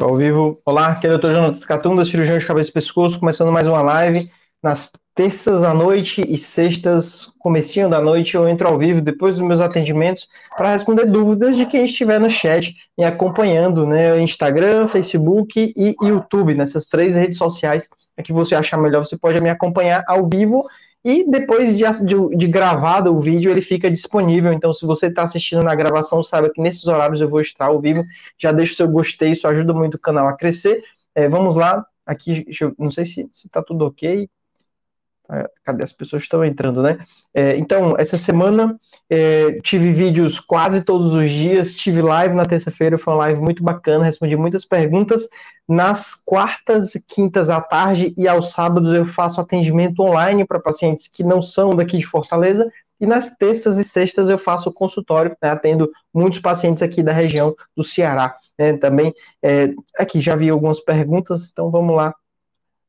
Ao vivo. Olá, aqui é o Dr. Jonas Catum, da cirurgião de cabeça e pescoço, começando mais uma live. Nas terças à noite e sextas, comecinho da noite, eu entro ao vivo depois dos meus atendimentos para responder dúvidas de quem estiver no chat me acompanhando, né? Instagram, Facebook e YouTube, nessas três redes sociais é que você achar melhor, você pode me acompanhar ao vivo e depois de, de, de, gravado o vídeo, ele fica disponível. Então, se você está assistindo na gravação, saiba que nesses horários eu vou estar ao vivo. Já deixa o seu gostei, isso ajuda muito o canal a crescer. É, vamos lá, aqui, eu, não sei se está tudo ok. Tá, cadê as pessoas estão entrando, né? É, então, essa semana é, tive vídeos quase todos os dias, tive live na terça-feira, foi uma live muito bacana, respondi muitas perguntas. Nas quartas, quintas à tarde e aos sábados eu faço atendimento online para pacientes que não são daqui de Fortaleza, e nas terças e sextas eu faço consultório, né, atendo muitos pacientes aqui da região do Ceará. Né, também, é, aqui já vi algumas perguntas, então vamos lá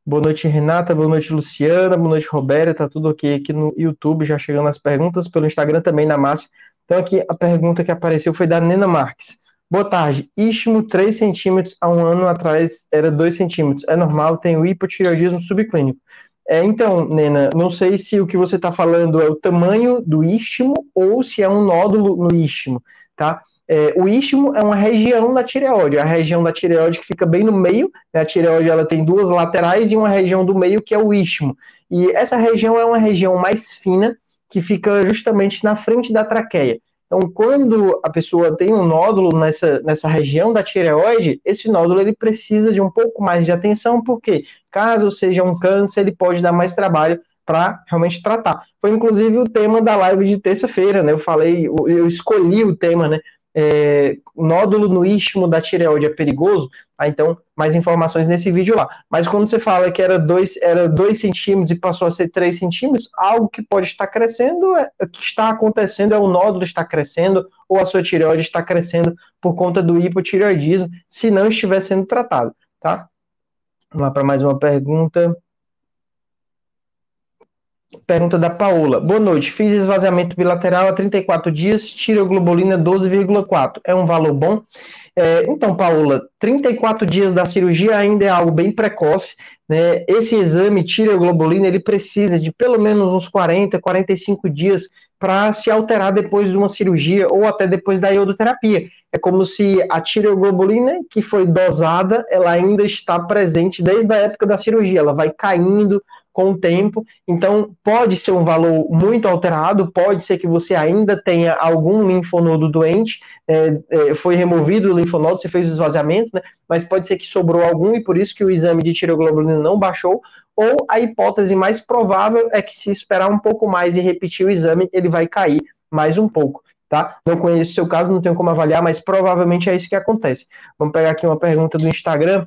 Boa noite, Renata. Boa noite, Luciana. Boa noite, Roberta. Tá tudo ok aqui no YouTube, já chegando as perguntas, pelo Instagram também, na Márcia. Então, aqui a pergunta que apareceu foi da Nena Marques. Boa tarde. Istmo 3 centímetros há um ano atrás era 2 centímetros. É normal, tenho hipotireoidismo subclínico. É, então, Nena, não sei se o que você está falando é o tamanho do istmo ou se é um nódulo no istmo, tá? É, o istmo é uma região da tireoide, a região da tireoide que fica bem no meio, né, a tireoide ela tem duas laterais e uma região do meio que é o istmo. E essa região é uma região mais fina que fica justamente na frente da traqueia. Então, quando a pessoa tem um nódulo nessa, nessa região da tireoide, esse nódulo ele precisa de um pouco mais de atenção, porque caso seja um câncer, ele pode dar mais trabalho para realmente tratar. Foi inclusive o tema da live de terça-feira, né? Eu falei, eu escolhi o tema, né? É, nódulo no istmo da tireoide é perigoso, ah, então mais informações nesse vídeo lá. Mas quando você fala que era 2 era dois centímetros e passou a ser 3 centímetros, algo que pode estar crescendo, é, que está acontecendo é o nódulo está crescendo ou a sua tireoide está crescendo por conta do hipotireoidismo, se não estiver sendo tratado, tá? Vamos lá para mais uma pergunta. Pergunta da Paola. Boa noite. Fiz esvaziamento bilateral há 34 dias, tiroglobulina 12,4. É um valor bom? É, então, Paola, 34 dias da cirurgia ainda é algo bem precoce. Né? Esse exame tiroglobulina ele precisa de pelo menos uns 40, 45 dias para se alterar depois de uma cirurgia ou até depois da iodoterapia. É como se a tireoglobulina que foi dosada, ela ainda está presente desde a época da cirurgia, ela vai caindo com o tempo. Então, pode ser um valor muito alterado, pode ser que você ainda tenha algum linfonodo doente, é, é, foi removido o linfonodo, você fez o esvaziamento, né? Mas pode ser que sobrou algum e por isso que o exame de tireoglobulina não baixou. Ou a hipótese mais provável é que se esperar um pouco mais e repetir o exame, ele vai cair mais um pouco. Tá? Não conheço o seu caso, não tenho como avaliar, mas provavelmente é isso que acontece. Vamos pegar aqui uma pergunta do Instagram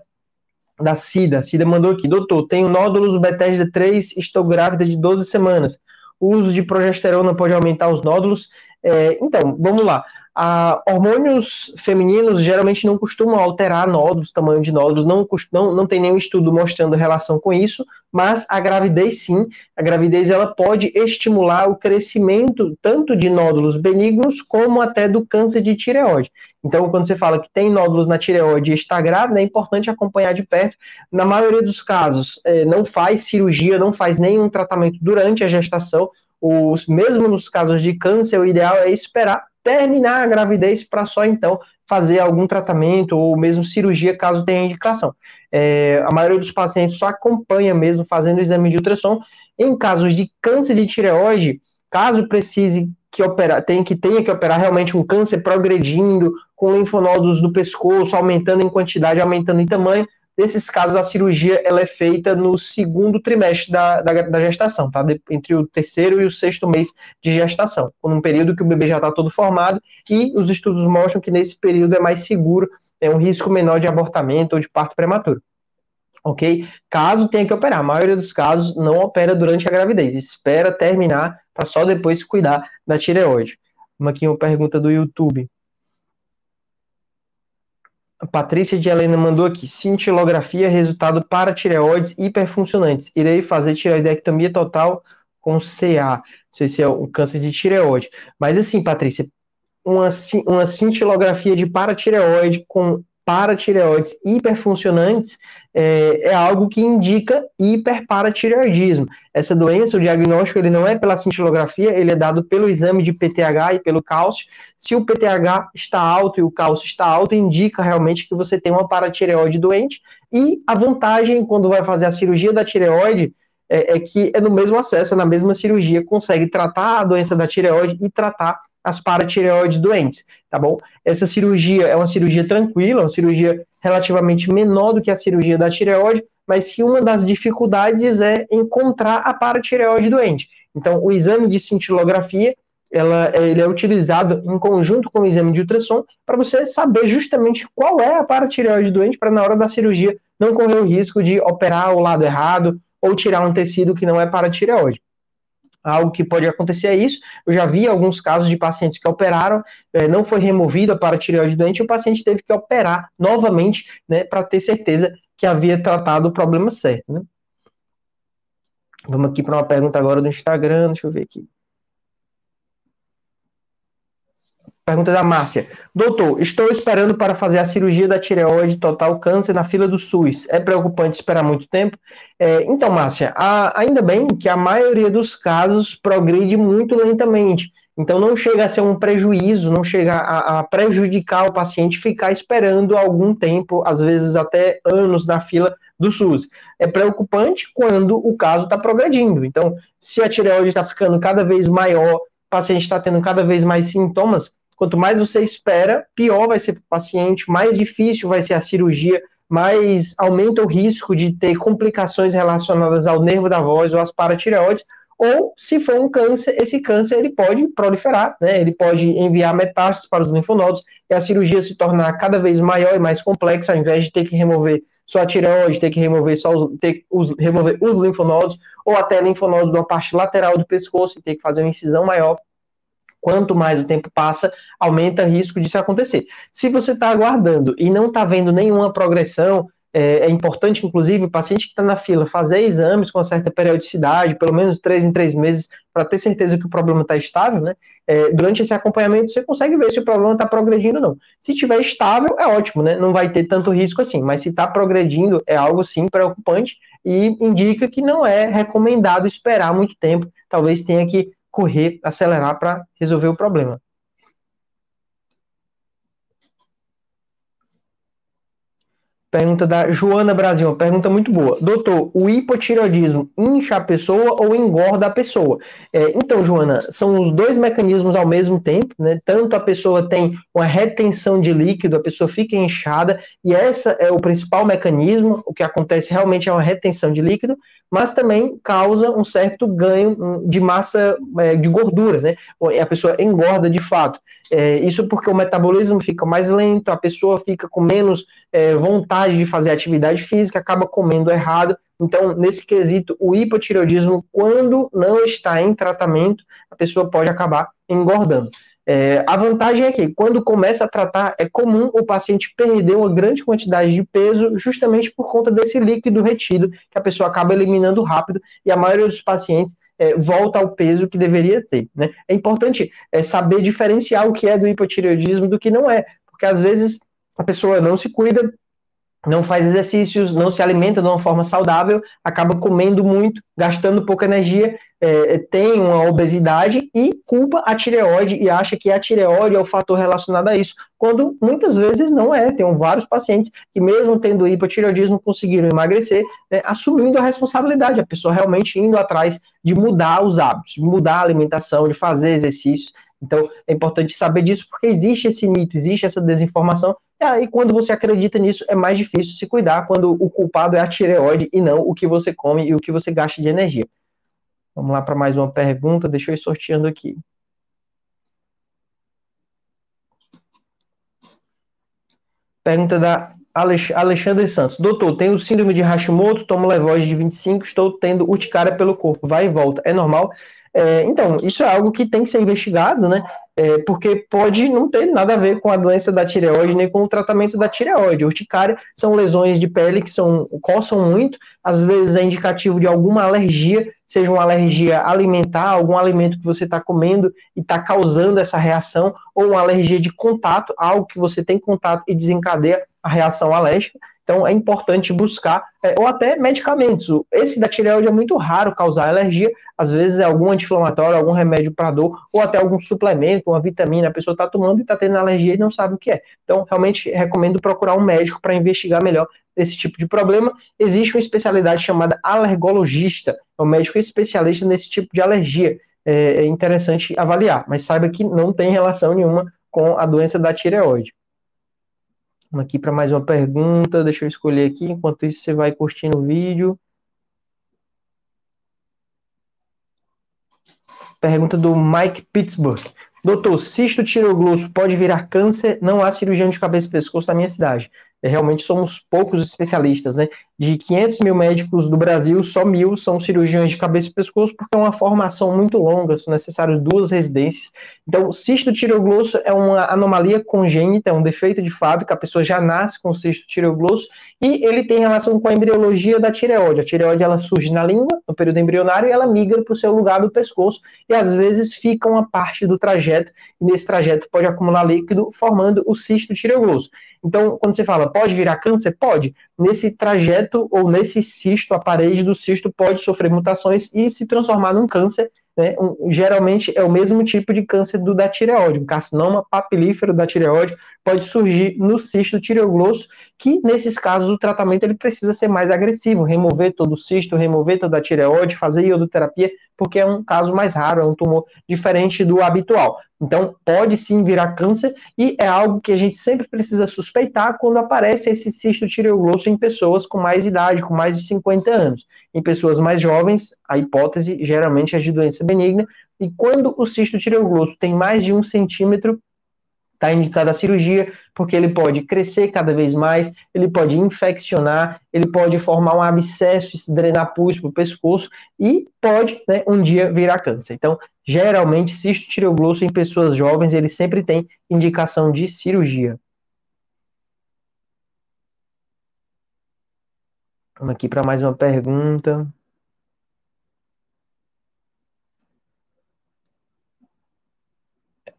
da Cida. Cida mandou aqui, doutor, tenho nódulos Bethesda 3, estou grávida de 12 semanas. O uso de progesterona pode aumentar os nódulos? É, então, vamos lá. Ah, hormônios femininos geralmente não costumam alterar nódulos, tamanho de nódulos, não, não, não tem nenhum estudo mostrando relação com isso, mas a gravidez sim, a gravidez ela pode estimular o crescimento tanto de nódulos benignos como até do câncer de tireoide. Então, quando você fala que tem nódulos na tireoide e está grávida, é importante acompanhar de perto. Na maioria dos casos, é, não faz cirurgia, não faz nenhum tratamento durante a gestação, os, mesmo nos casos de câncer, o ideal é esperar terminar a gravidez para só então fazer algum tratamento ou mesmo cirurgia caso tenha indicação. É, a maioria dos pacientes só acompanha mesmo fazendo o exame de ultrassom. Em casos de câncer de tireoide, caso precise que operar, tem que tenha que operar realmente um câncer progredindo, com linfonodos do pescoço aumentando em quantidade, aumentando em tamanho, Nesses casos, a cirurgia ela é feita no segundo trimestre da, da, da gestação, tá? De, entre o terceiro e o sexto mês de gestação, num período que o bebê já está todo formado, e os estudos mostram que nesse período é mais seguro, é um risco menor de abortamento ou de parto prematuro. Ok? Caso tenha que operar, a maioria dos casos não opera durante a gravidez, espera terminar para só depois cuidar da tireoide. Uma pergunta do YouTube. A Patrícia de Helena mandou aqui: cintilografia, resultado para tireoides hiperfuncionantes. Irei fazer tireoidectomia total com CA. Não sei se é o câncer de tireoide. Mas assim, Patrícia, uma, uma cintilografia de paratireoide com paratireoides hiperfuncionantes, é, é, algo que indica hiperparatireoidismo. Essa doença, o diagnóstico, ele não é pela cintilografia, ele é dado pelo exame de PTH e pelo cálcio. Se o PTH está alto e o cálcio está alto, indica realmente que você tem uma paratireoide doente. E a vantagem, quando vai fazer a cirurgia da tireoide, é, é que é no mesmo acesso, é na mesma cirurgia, consegue tratar a doença da tireoide e tratar as paratireoides doentes, tá bom? Essa cirurgia é uma cirurgia tranquila, uma cirurgia relativamente menor do que a cirurgia da tireoide, mas que uma das dificuldades é encontrar a paratireoide doente. Então, o exame de cintilografia, ela, ele é utilizado em conjunto com o exame de ultrassom para você saber justamente qual é a paratireoide doente, para na hora da cirurgia não correr o risco de operar o lado errado ou tirar um tecido que não é paratireoide algo que pode acontecer é isso. Eu já vi alguns casos de pacientes que operaram, é, não foi removida para tireoide doente, e o paciente teve que operar novamente, né, para ter certeza que havia tratado o problema certo, né? Vamos aqui para uma pergunta agora do Instagram, deixa eu ver aqui. Pergunta da Márcia. Doutor, estou esperando para fazer a cirurgia da tireoide total câncer na fila do SUS. É preocupante esperar muito tempo? É, então, Márcia, a, ainda bem que a maioria dos casos progride muito lentamente. Então, não chega a ser um prejuízo, não chega a, a prejudicar o paciente ficar esperando algum tempo, às vezes até anos na fila do SUS. É preocupante quando o caso está progredindo. Então, se a tireoide está ficando cada vez maior, o paciente está tendo cada vez mais sintomas, Quanto mais você espera, pior vai ser para o paciente, mais difícil vai ser a cirurgia, mais aumenta o risco de ter complicações relacionadas ao nervo da voz ou às paratireoides, ou se for um câncer, esse câncer ele pode proliferar, né? Ele pode enviar metástases para os linfonodos e a cirurgia se tornar cada vez maior e mais complexa, ao invés de ter que remover só a tireoide, ter que remover só os, ter, os, remover os linfonodos, ou até linfonodos da parte lateral do pescoço e ter que fazer uma incisão maior. Quanto mais o tempo passa, aumenta o risco disso acontecer. Se você está aguardando e não está vendo nenhuma progressão, é, é, importante, inclusive, o paciente que está na fila fazer exames com uma certa periodicidade, pelo menos três em três meses, para ter certeza que o problema está estável, né? É, durante esse acompanhamento, você consegue ver se o problema está progredindo ou não. Se estiver estável, é ótimo, né? Não vai ter tanto risco assim, mas se está progredindo, é algo sim preocupante e indica que não é recomendado esperar muito tempo. Talvez tenha que correr, acelerar para resolver o problema. Pergunta da Joana Brasil, uma pergunta muito boa. Doutor, o hipotireoidismo incha a pessoa ou engorda a pessoa? É, então, Joana, são os dois mecanismos ao mesmo tempo, né? Tanto a pessoa tem uma retenção de líquido, a pessoa fica inchada, e essa é o principal mecanismo, o que acontece realmente é uma retenção de líquido, mas também causa um certo ganho de massa é, de gordura, né? A pessoa engorda de fato. É, isso porque o metabolismo fica mais lento, a pessoa fica com menos é, vontade de fazer atividade física, acaba comendo errado. Então, nesse quesito, o hipotireoidismo, quando não está em tratamento, a pessoa pode acabar engordando. É, a vantagem é que, quando começa a tratar, é comum o paciente perder uma grande quantidade de peso justamente por conta desse líquido retido, que a pessoa acaba eliminando rápido, e a maioria dos pacientes é, volta ao peso que deveria ter. Né? É importante é, saber diferenciar o que é do hipotireoidismo do que não é, porque às vezes a pessoa não se cuida, não faz exercícios, não se alimenta de uma forma saudável, acaba comendo muito, gastando pouca energia, é, tem uma obesidade e culpa a tireoide e acha que a tireoide é o fator relacionado a isso, quando muitas vezes não é. Tem vários pacientes que, mesmo tendo hipotireoidismo, conseguiram emagrecer, né, assumindo a responsabilidade, a pessoa realmente indo atrás de mudar os hábitos, de mudar a alimentação, de fazer exercícios. Então, é importante saber disso, porque existe esse mito, existe essa desinformação, e aí, quando você acredita nisso, é mais difícil se cuidar quando o culpado é a tireoide e não o que você come e o que você gasta de energia. Vamos lá para mais uma pergunta, deixa eu ir sorteando aqui. Pergunta da Alexandre Santos. Doutor, tenho síndrome de Hashimoto, tomo Levoz de 25, estou tendo urticária pelo corpo, vai e volta. É normal? É, então, isso é algo que tem que ser investigado, né? é, porque pode não ter nada a ver com a doença da tireoide nem com o tratamento da tireoide. Urticária são lesões de pele que são, coçam muito, às vezes é indicativo de alguma alergia, seja uma alergia alimentar, algum alimento que você está comendo e está causando essa reação, ou uma alergia de contato, algo que você tem contato e desencadeia a reação alérgica. Então é importante buscar, é, ou até medicamentos. Esse da tireoide é muito raro causar alergia, às vezes é algum anti-inflamatório, algum remédio para dor, ou até algum suplemento, uma vitamina, a pessoa está tomando e está tendo alergia e não sabe o que é. Então, realmente recomendo procurar um médico para investigar melhor esse tipo de problema. Existe uma especialidade chamada alergologista, é um médico especialista nesse tipo de alergia. É, é interessante avaliar, mas saiba que não tem relação nenhuma com a doença da tireoide. Vamos aqui para mais uma pergunta. Deixa eu escolher aqui. Enquanto isso, você vai curtindo o vídeo. Pergunta do Mike Pittsburgh. Doutor, cisto tireoglosso pode virar câncer? Não há cirurgião de cabeça e pescoço na minha cidade. É, realmente somos poucos especialistas, né? De 500 mil médicos do Brasil, só mil são cirurgiões de cabeça e pescoço, porque é uma formação muito longa, são necessárias duas residências. Então, cisto tireoglosso é uma anomalia congênita, é um defeito de fábrica, a pessoa já nasce com cisto tireoglosso, e ele tem relação com a embriologia da tireoide. A tireoide, ela surge na língua, no período embrionário, e ela migra para o seu lugar do pescoço, e às vezes fica uma parte do trajeto, e nesse trajeto pode acumular líquido, formando o cisto tireoglosso. Então, quando você fala, pode virar câncer? Pode. Nesse trajeto ou nesse cisto, a parede do cisto pode sofrer mutações e se transformar num câncer. Né? Um, geralmente é o mesmo tipo de câncer do da tireoide, um carcinoma papilífero da tireoide pode surgir no cisto tireoglosso, que nesses casos o tratamento ele precisa ser mais agressivo, remover todo o cisto, remover toda a tireoide, fazer iodoterapia, porque é um caso mais raro, é um tumor diferente do habitual. Então, pode sim virar câncer e é algo que a gente sempre precisa suspeitar quando aparece esse cisto tireoglosso em pessoas com mais idade, com mais de 50 anos. Em pessoas mais jovens, a hipótese geralmente é de doença benigna, e quando o cisto tireoglosso tem mais de um centímetro, está indicada a cirurgia, porque ele pode crescer cada vez mais, ele pode infeccionar, ele pode formar um abscesso se drenar pus para o pescoço e pode, né, um dia virar câncer. Então, geralmente, cisto tireoglosso em pessoas jovens, ele sempre tem indicação de cirurgia. Vamos aqui para mais uma pergunta.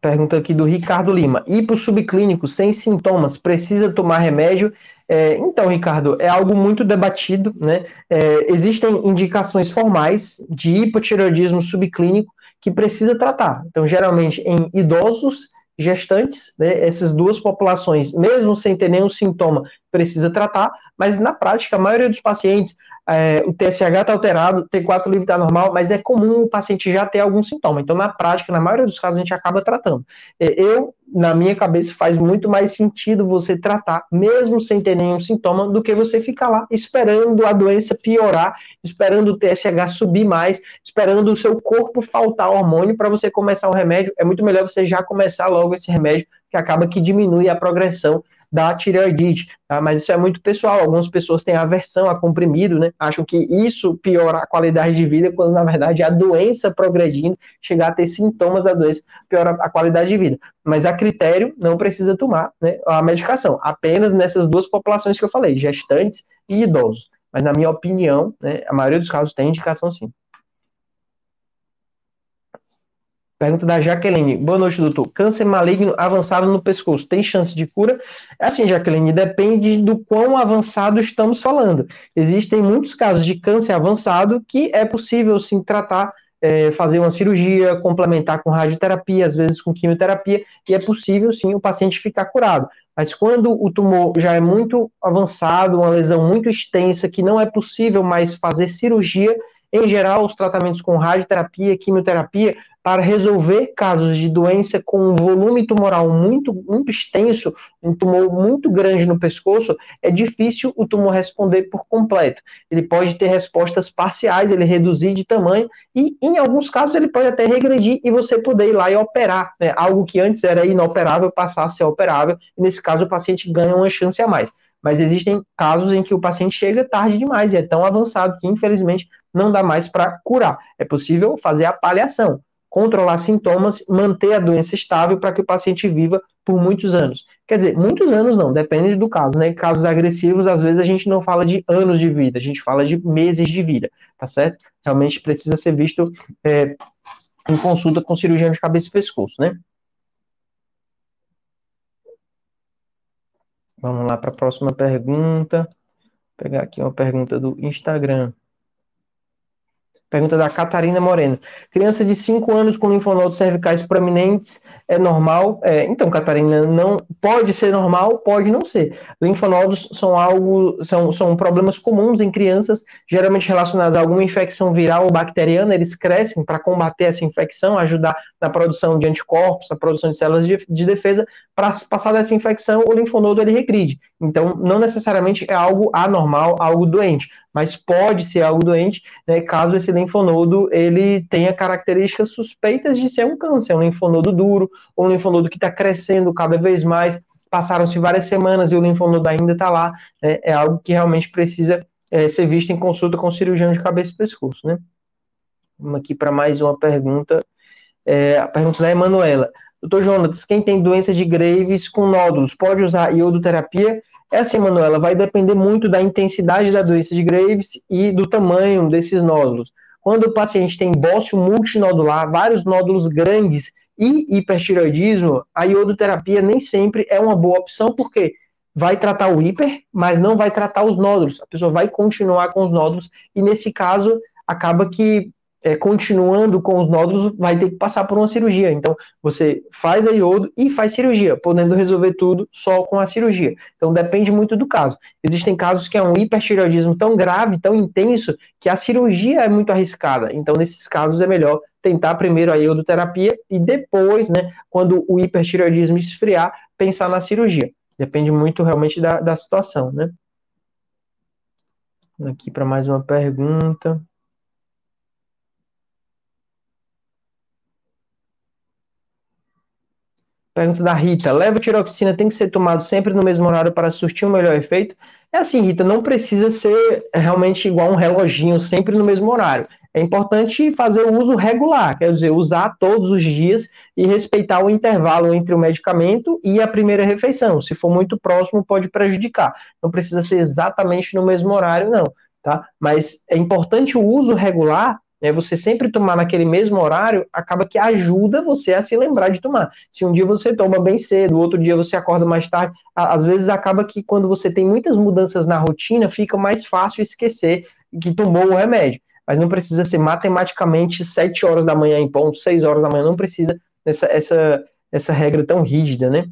Pergunta aqui do Ricardo Lima. Ir para o subclínico sem sintomas, precisa tomar remédio? É, então, Ricardo, é algo muito debatido, né? É, existem indicações formais de hipotireoidismo subclínico que precisa tratar. Então, geralmente em idosos, gestantes, né, essas duas populações, mesmo sem ter nenhum sintoma, precisa tratar, mas na prática, a maioria dos pacientes é, o TSH está alterado, o T4 livre está normal, mas é comum o paciente já ter algum sintoma. Então, na prática, na maioria dos casos, a gente acaba tratando. É, eu, na minha cabeça, faz muito mais sentido você tratar, mesmo sem ter nenhum sintoma, do que você ficar lá esperando a doença piorar, esperando o TSH subir mais, esperando o seu corpo faltar hormônio para você começar o remédio. É muito melhor você já começar logo esse remédio que acaba que diminui a progressão da tireoidite, tá? mas isso é muito pessoal, algumas pessoas têm aversão a comprimido, né, acham que isso piora a qualidade de vida, quando na verdade a doença progredindo, chegar a ter sintomas da doença, piora a qualidade de vida, mas a critério não precisa tomar né, a medicação, apenas nessas duas populações que eu falei, gestantes e idosos, mas na minha opinião, né, a maioria dos casos tem indicação sim. Pergunta da Jaqueline. Boa noite, doutor. Câncer maligno avançado no pescoço, tem chance de cura? É assim, Jaqueline, depende do quão avançado estamos falando. Existem muitos casos de câncer avançado que é possível, sim, tratar, é, fazer uma cirurgia, complementar com radioterapia, às vezes com quimioterapia, e é possível, sim, o paciente ficar curado. Mas quando o tumor já é muito avançado, uma lesão muito extensa, que não é possível mais fazer cirurgia, em geral, os tratamentos com radioterapia, quimioterapia, para resolver casos de doença com um volume tumoral muito, muito extenso, um tumor muito grande no pescoço, é difícil o tumor responder por completo. Ele pode ter respostas parciais, ele reduzir de tamanho, e em alguns casos ele pode até regredir e você poder ir lá e operar, né? algo que antes era inoperável passar a ser operável, e nesse caso o paciente ganha uma chance a mais. Mas existem casos em que o paciente chega tarde demais e é tão avançado que, infelizmente, não dá mais para curar. É possível fazer a paliação, controlar sintomas, manter a doença estável para que o paciente viva por muitos anos. Quer dizer, muitos anos não, depende do caso, né? Casos agressivos, às vezes a gente não fala de anos de vida, a gente fala de meses de vida, tá certo? Realmente precisa ser visto é, em consulta com cirurgião de cabeça e pescoço, né? Vamos lá para a próxima pergunta. Vou pegar aqui uma pergunta do Instagram. Pergunta da Catarina Moreno. Criança de 5 anos com linfonodos cervicais proeminentes é normal? É, então, Catarina, não pode ser normal, pode não ser. Linfonodos são algo, são, são problemas comuns em crianças, geralmente relacionados a alguma infecção viral ou bacteriana. Eles crescem para combater essa infecção, ajudar na produção de anticorpos, na produção de células de, de defesa. Para passar dessa infecção, o linfonodo ele regride. Então, não necessariamente é algo anormal, algo doente mas pode ser algo doente, né, caso esse linfonodo ele tenha características suspeitas de ser um câncer, um linfonodo duro, ou um linfonodo que está crescendo cada vez mais, passaram-se várias semanas e o linfonodo ainda está lá, né, é algo que realmente precisa é, ser visto em consulta com o cirurgião de cabeça e pescoço, né. Vamos aqui para mais uma pergunta, é, a pergunta da Emanuela. Doutor Jonas, quem tem doença de Graves com nódulos pode usar iodoterapia? É assim, Manuela, vai depender muito da intensidade da doença de Graves e do tamanho desses nódulos. Quando o paciente tem bócio multinodular, vários nódulos grandes e hipertiroidismo, a iodoterapia nem sempre é uma boa opção, porque vai tratar o hiper, mas não vai tratar os nódulos. A pessoa vai continuar com os nódulos, e nesse caso, acaba que é, continuando com os nódulos, vai ter que passar por uma cirurgia. Então, você faz a iodo e faz cirurgia, podendo resolver tudo só com a cirurgia. Então, depende muito do caso. Existem casos que é um hipertireoidismo tão grave, tão intenso, que a cirurgia é muito arriscada. Então, nesses casos, é melhor tentar primeiro a iodoterapia e depois, né, quando o hipertireoidismo esfriar, pensar na cirurgia. Depende muito realmente da, da situação, né? Aqui para mais uma pergunta. Pergunta da Rita: levotiroxina tem que ser tomado sempre no mesmo horário para surtir um melhor efeito? É assim, Rita, não precisa ser realmente igual um reloginho, sempre no mesmo horário. É importante fazer o uso regular, quer dizer, usar todos os dias e respeitar o intervalo entre o medicamento e a primeira refeição. Se for muito próximo, pode prejudicar. Não precisa ser exatamente no mesmo horário, não. Tá? Mas é importante o uso regular né, você sempre tomar naquele mesmo horário, acaba que ajuda você a se lembrar de tomar. Se um dia você toma bem cedo, outro dia você acorda mais tarde, às vezes acaba que quando você tem muitas mudanças na rotina, fica mais fácil esquecer que tomou o remédio. Mas não precisa ser matematicamente 7 horas da manhã em ponto, 6 horas da manhã, não precisa essa, essa, essa regra tão rígida, né?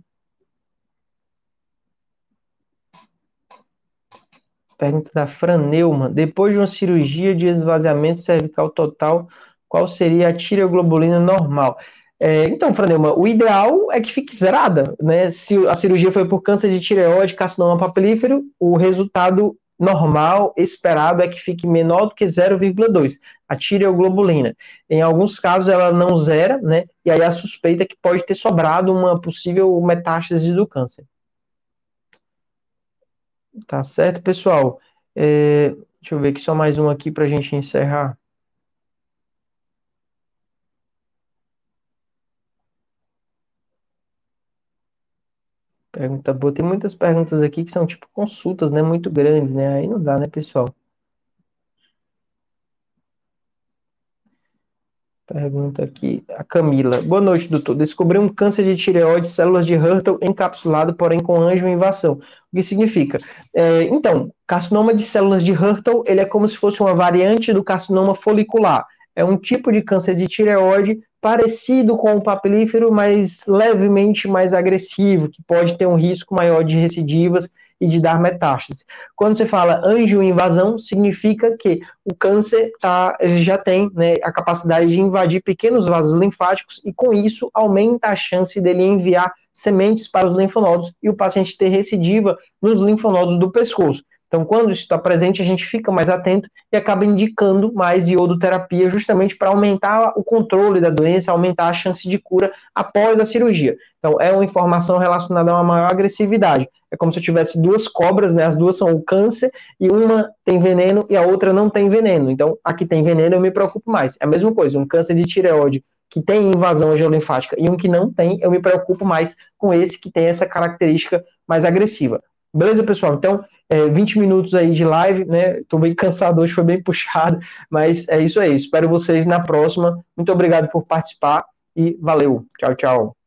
Pergunta da Fran Neumann. Depois de uma cirurgia de esvaziamento cervical total, qual seria a tireoglobulina normal? É, então, Neumann, o ideal é que fique zerada, né? Se a cirurgia foi por câncer de tireoide, carcinoma papilífero, o resultado normal, esperado, é que fique menor do que 0,2, a tireoglobulina. Em alguns casos ela não zera, né? E aí a suspeita é que pode ter sobrado uma possível metástase do câncer. Tá certo, pessoal? É, deixa eu ver aqui só mais um aqui para a gente encerrar. Pergunta boa. Tem muitas perguntas aqui que são tipo consultas, né? Muito grandes, né? Aí não dá, né, pessoal? Pergunta aqui a Camila. Boa noite, doutor. Descobri um câncer de tireoide, células de Hurtle encapsulado, porém com invasão. O que significa? É, então, carcinoma de células de Hurtle, ele é como se fosse uma variante do carcinoma folicular. É um tipo de câncer de tireoide parecido com o papilífero, mas levemente mais agressivo, que pode ter um risco maior de recidivas e de dar metástase. Quando você fala angioinvasão, significa que o câncer tá, já tem né, a capacidade de invadir pequenos vasos linfáticos e com isso aumenta a chance dele enviar sementes para os linfonodos e o paciente ter recidiva nos linfonodos do pescoço. Então, quando isso está presente, a gente fica mais atento e acaba indicando mais iodoterapia, justamente para aumentar o controle da doença, aumentar a chance de cura após a cirurgia. Então, é uma informação relacionada a uma maior agressividade. É como se eu tivesse duas cobras, né? As duas são o câncer e uma tem veneno e a outra não tem veneno. Então, a que tem veneno eu me preocupo mais. É a mesma coisa, um câncer de tireoide que tem invasão angiolinfática e um que não tem, eu me preocupo mais com esse que tem essa característica mais agressiva. Beleza, pessoal? Então, é, 20 minutos aí de live, né? Tô bem cansado hoje, foi bem puxado, mas é isso aí. Espero vocês na próxima. Muito obrigado por participar e valeu. Tchau, tchau.